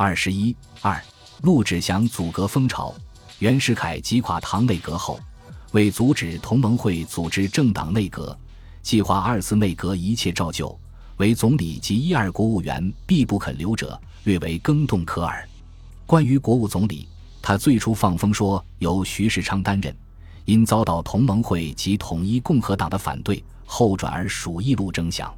二十一二，陆志祥阻隔风潮。袁世凯击垮唐内阁后，为阻止同盟会组织政党内阁，计划二次内阁一切照旧，为总理及一二国务员必不肯留者，略为更动可耳。关于国务总理，他最初放风说由徐世昌担任，因遭到同盟会及统一共和党的反对，后转而属意陆征祥。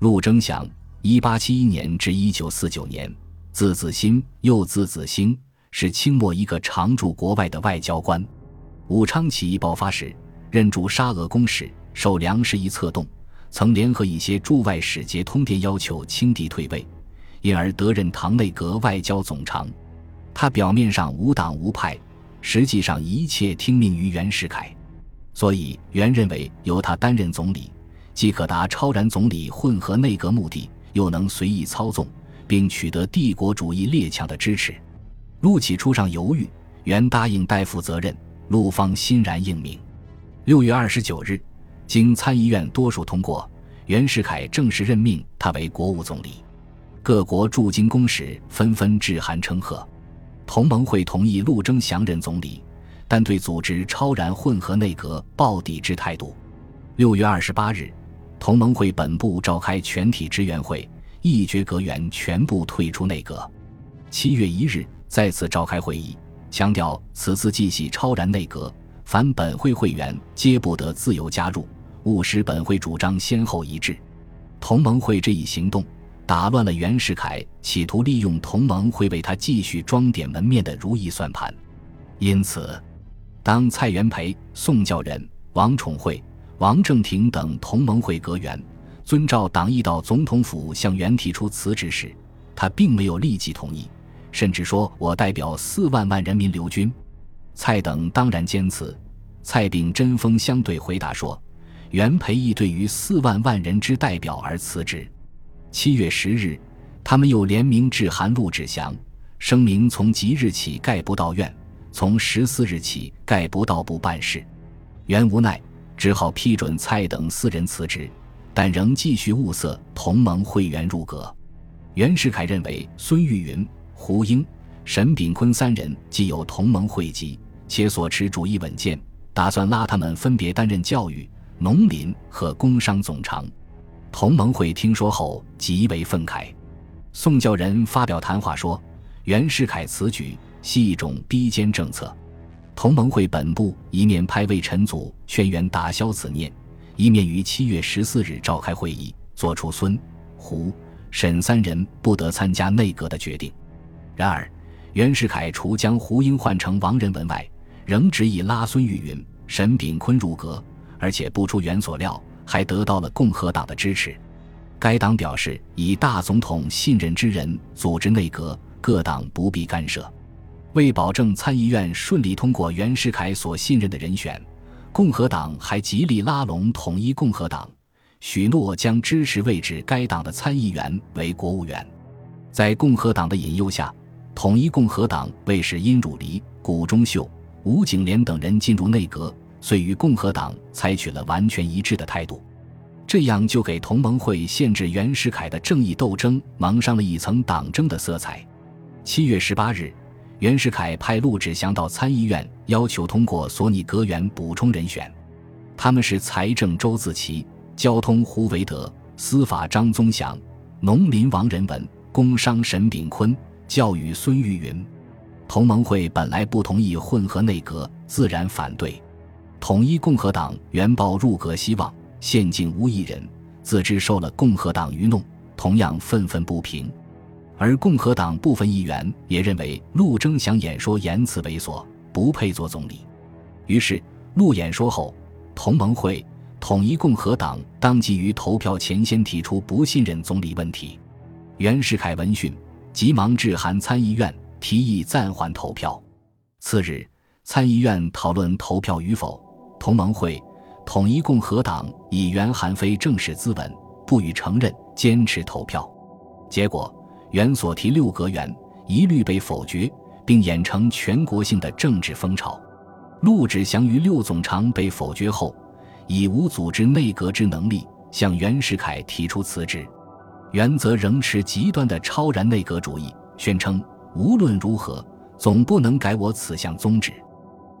陆征祥，一八七一年至一九四九年，字子新，又字子兴。是清末一个常驻国外的外交官。武昌起义爆发时，任驻沙俄公使，受梁士仪策动，曾联合一些驻外使节通电要求清帝退位，因而得任唐内阁外交总长。他表面上无党无派，实际上一切听命于袁世凯，所以袁认为由他担任总理，既可达超然总理混合内阁目的，又能随意操纵，并取得帝国主义列强的支持。陆启初上犹豫，原答应代负责任，陆方欣然应命。六月二十九日，经参议院多数通过，袁世凯正式任命他为国务总理。各国驻京公使纷纷致函称贺。同盟会同意陆征祥任总理，但对组织超然混合内阁抱抵制态度。六月二十八日，同盟会本部召开全体支援会，一决阁员全部退出内阁。七月一日。再次召开会议，强调此次继系超然内阁，凡本会会员皆不得自由加入，务使本会主张先后一致。同盟会这一行动，打乱了袁世凯企图利用同盟会为他继续装点门面的如意算盘。因此，当蔡元培、宋教仁、王宠惠、王正廷等同盟会阁员遵照党意到总统府向袁提出辞职时，他并没有立即同意。甚至说我代表四万万人民留军，蔡等当然坚持。蔡秉针锋相对回答说：“袁培义对于四万万人之代表而辞职。”七月十日，他们又联名致函陆志祥，声明从即日起概不到院，从十四日起概不到部办事。袁无奈，只好批准蔡等四人辞职，但仍继续物色同盟会员入阁。袁世凯认为孙玉云。胡英、沈炳坤三人既有同盟会籍，且所持主义稳健，打算拉他们分别担任教育、农林和工商总长。同盟会听说后极为愤慨。宋教仁发表谈话说：“袁世凯此举系一种逼奸政策。”同盟会本部一面派魏晨祖劝袁打消此念，一面于七月十四日召开会议，作出孙、胡、沈三人不得参加内阁的决定。然而，袁世凯除将胡英换成王仁文外，仍执意拉孙玉云、沈炳坤入阁，而且不出袁所料，还得到了共和党的支持。该党表示，以大总统信任之人组织内阁，各党不必干涉。为保证参议院顺利通过袁世凯所信任的人选，共和党还极力拉拢统一共和党，许诺将支持位置该党的参议员为国务员。在共和党的引诱下。统一共和党为使殷汝黎、谷中秀、吴景莲等人进入内阁，遂与共和党采取了完全一致的态度，这样就给同盟会限制袁世凯的正义斗争蒙上了一层党争的色彩。七月十八日，袁世凯派陆志祥到参议院，要求通过索尼阁员补充人选，他们是财政周自齐、交通胡维德、司法张宗祥、农林王仁文、工商沈炳坤。教育孙玉云，同盟会本来不同意混合内阁，自然反对。统一共和党原抱入阁希望，现竟无一人，自知受了共和党愚弄，同样愤愤不平。而共和党部分议员也认为陆征祥演说言辞猥琐，不配做总理。于是陆演说后，同盟会、统一共和党当即于投票前先提出不信任总理问题。袁世凯闻讯。急忙致函参议院，提议暂缓投票。次日，参议院讨论投票与否，同盟会、统一共和党以袁韩非正式资文，不予承认，坚持投票。结果，袁所提六阁员一律被否决，并演成全国性的政治风潮。陆志祥于六总长被否决后，已无组织内阁之能力，向袁世凯提出辞职。袁则仍持极端的超然内阁主义，宣称无论如何，总不能改我此项宗旨。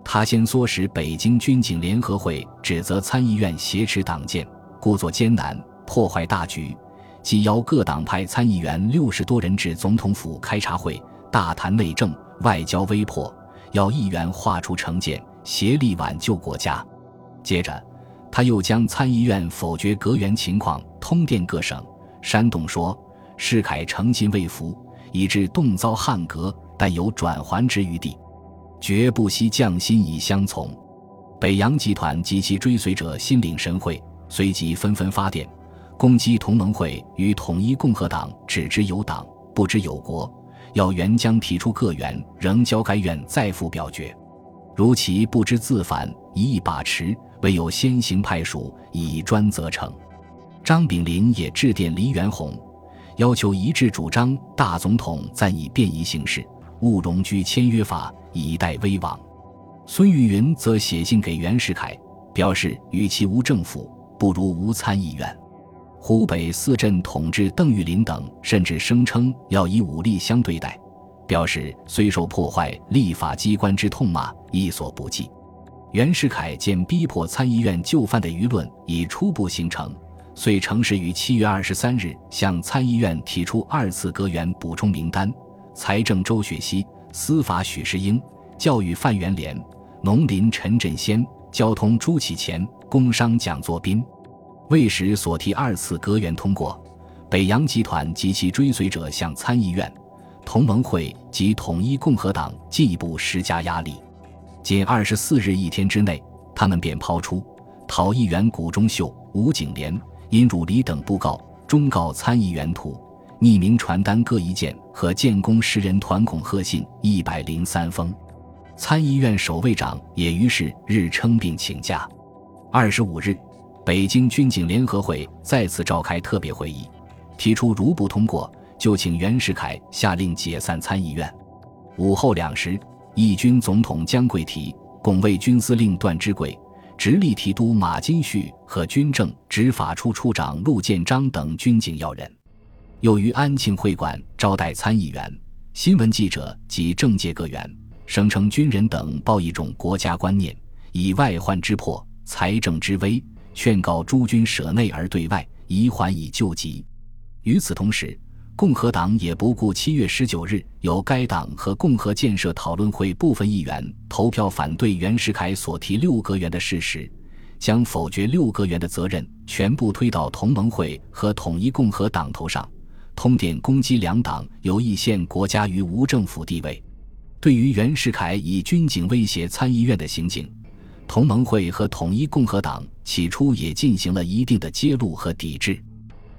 他先唆使北京军警联合会指责参议院挟持党建，故作艰难，破坏大局。即邀各党派参议员六十多人至总统府开茶会，大谈内政、外交危迫，要议员画出成见，协力挽救国家。接着，他又将参议院否决阁员情况通电各省，煽动说世凯诚心未服，以致动遭汉革，但有转圜之余地，绝不惜降薪以相从。北洋集团及其追随者心领神会，随即纷纷发电。攻击同盟会与统一共和党，只知有党不知有国，要援疆提出各员仍交该院再复表决。如其不知自反，一意把持，唯有先行派属，以专责成。张炳麟也致电黎元洪，要求一致主张大总统暂以便宜行事，勿容居签约法，以待危亡。孙玉云则写信给袁世凯，表示与其无政府，不如无参议院。湖北四镇统治邓玉林等甚至声称要以武力相对待，表示虽受破坏立法机关之痛骂，亦所不计。袁世凯见逼迫参议院就范的舆论已初步形成，遂乘势于七月二十三日向参议院提出二次阁员补充名单：财政周雪溪、司法许世英、教育范元濂、农林陈振先、交通朱启潜、工商蒋作斌。未使所提二次阁员通过，北洋集团及其追随者向参议院、同盟会及统一共和党进一步施加压力。仅二十四日一天之内，他们便抛出讨议员谷中秀、吴景莲、殷汝黎等布告，忠告参议员图、匿名传单各一件和建功十人团恐吓信一百零三封。参议院守卫长也于是日称病请假。二十五日。北京军警联合会再次召开特别会议，提出如不通过，就请袁世凯下令解散参议院。午后两时，义军总统江桂提、拱卫军司令段芝贵、直隶提督马金旭和军政执法处处长陆建章等军警要人，又于安庆会馆招待参议员、新闻记者及政界各员，声称军人等抱一种国家观念，以外患之迫，财政之危。劝告诸军舍内而对外，以缓以救急。与此同时，共和党也不顾七月十九日由该党和共和建设讨论会部分议员投票反对袁世凯所提六阁员的事实，将否决六阁员的责任全部推到同盟会和统一共和党头上，通电攻击两党有意陷国家于无政府地位。对于袁世凯以军警威胁参议院的行径，同盟会和统一共和党起初也进行了一定的揭露和抵制，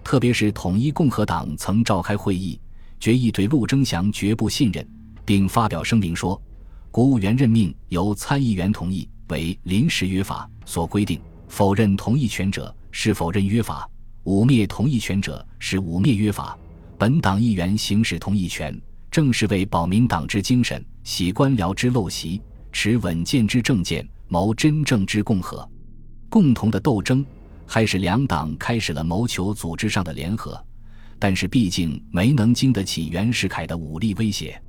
特别是统一共和党曾召开会议，决议对陆征祥绝不信任，并发表声明说：“国务院任命由参议员同意为临时约法所规定，否认同意权者是否认约法，污蔑同意权者是污蔑约法。本党议员行使同意权，正是为保民党之精神，洗官僚之陋习，持稳健之政见。”谋真正之共和，共同的斗争，还是两党开始了谋求组织上的联合，但是毕竟没能经得起袁世凯的武力威胁。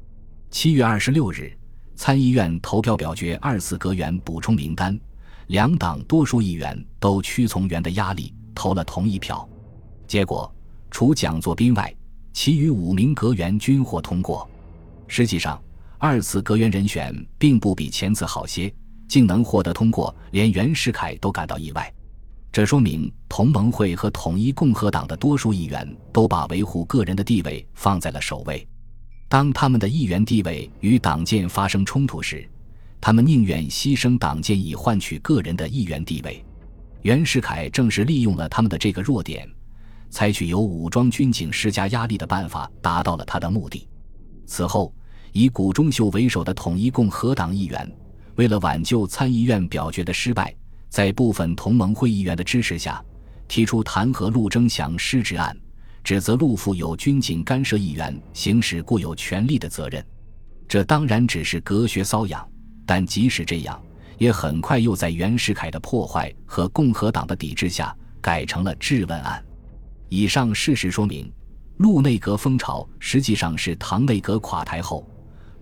七月二十六日，参议院投票表决二次阁员补充名单，两党多数议员都屈从袁的压力，投了同意票。结果，除蒋作斌外，其余五名阁员均获通过。实际上，二次阁员人选并不比前次好些。竟能获得通过，连袁世凯都感到意外。这说明同盟会和统一共和党的多数议员都把维护个人的地位放在了首位。当他们的议员地位与党建发生冲突时，他们宁愿牺牲党建以换取个人的议员地位。袁世凯正是利用了他们的这个弱点，采取由武装军警施加压力的办法，达到了他的目的。此后，以谷中秀为首的统一共和党议员。为了挽救参议院表决的失败，在部分同盟会议员的支持下，提出弹劾陆征祥失职案，指责陆父有军警干涉议员行使固有权力的责任。这当然只是隔靴搔痒，但即使这样，也很快又在袁世凯的破坏和共和党的抵制下改成了质问案。以上事实说明，陆内阁风潮实际上是唐内阁垮台后。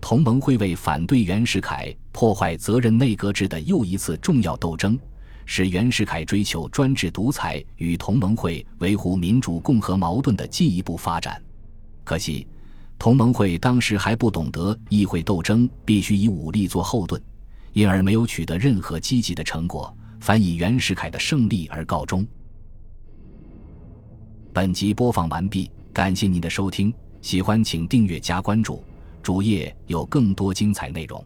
同盟会为反对袁世凯破坏责任内阁制的又一次重要斗争，是袁世凯追求专制独裁与同盟会维护民主共和矛盾的进一步发展。可惜，同盟会当时还不懂得议会斗争必须以武力做后盾，因而没有取得任何积极的成果，反以袁世凯的胜利而告终。本集播放完毕，感谢您的收听，喜欢请订阅加关注。主页有更多精彩内容。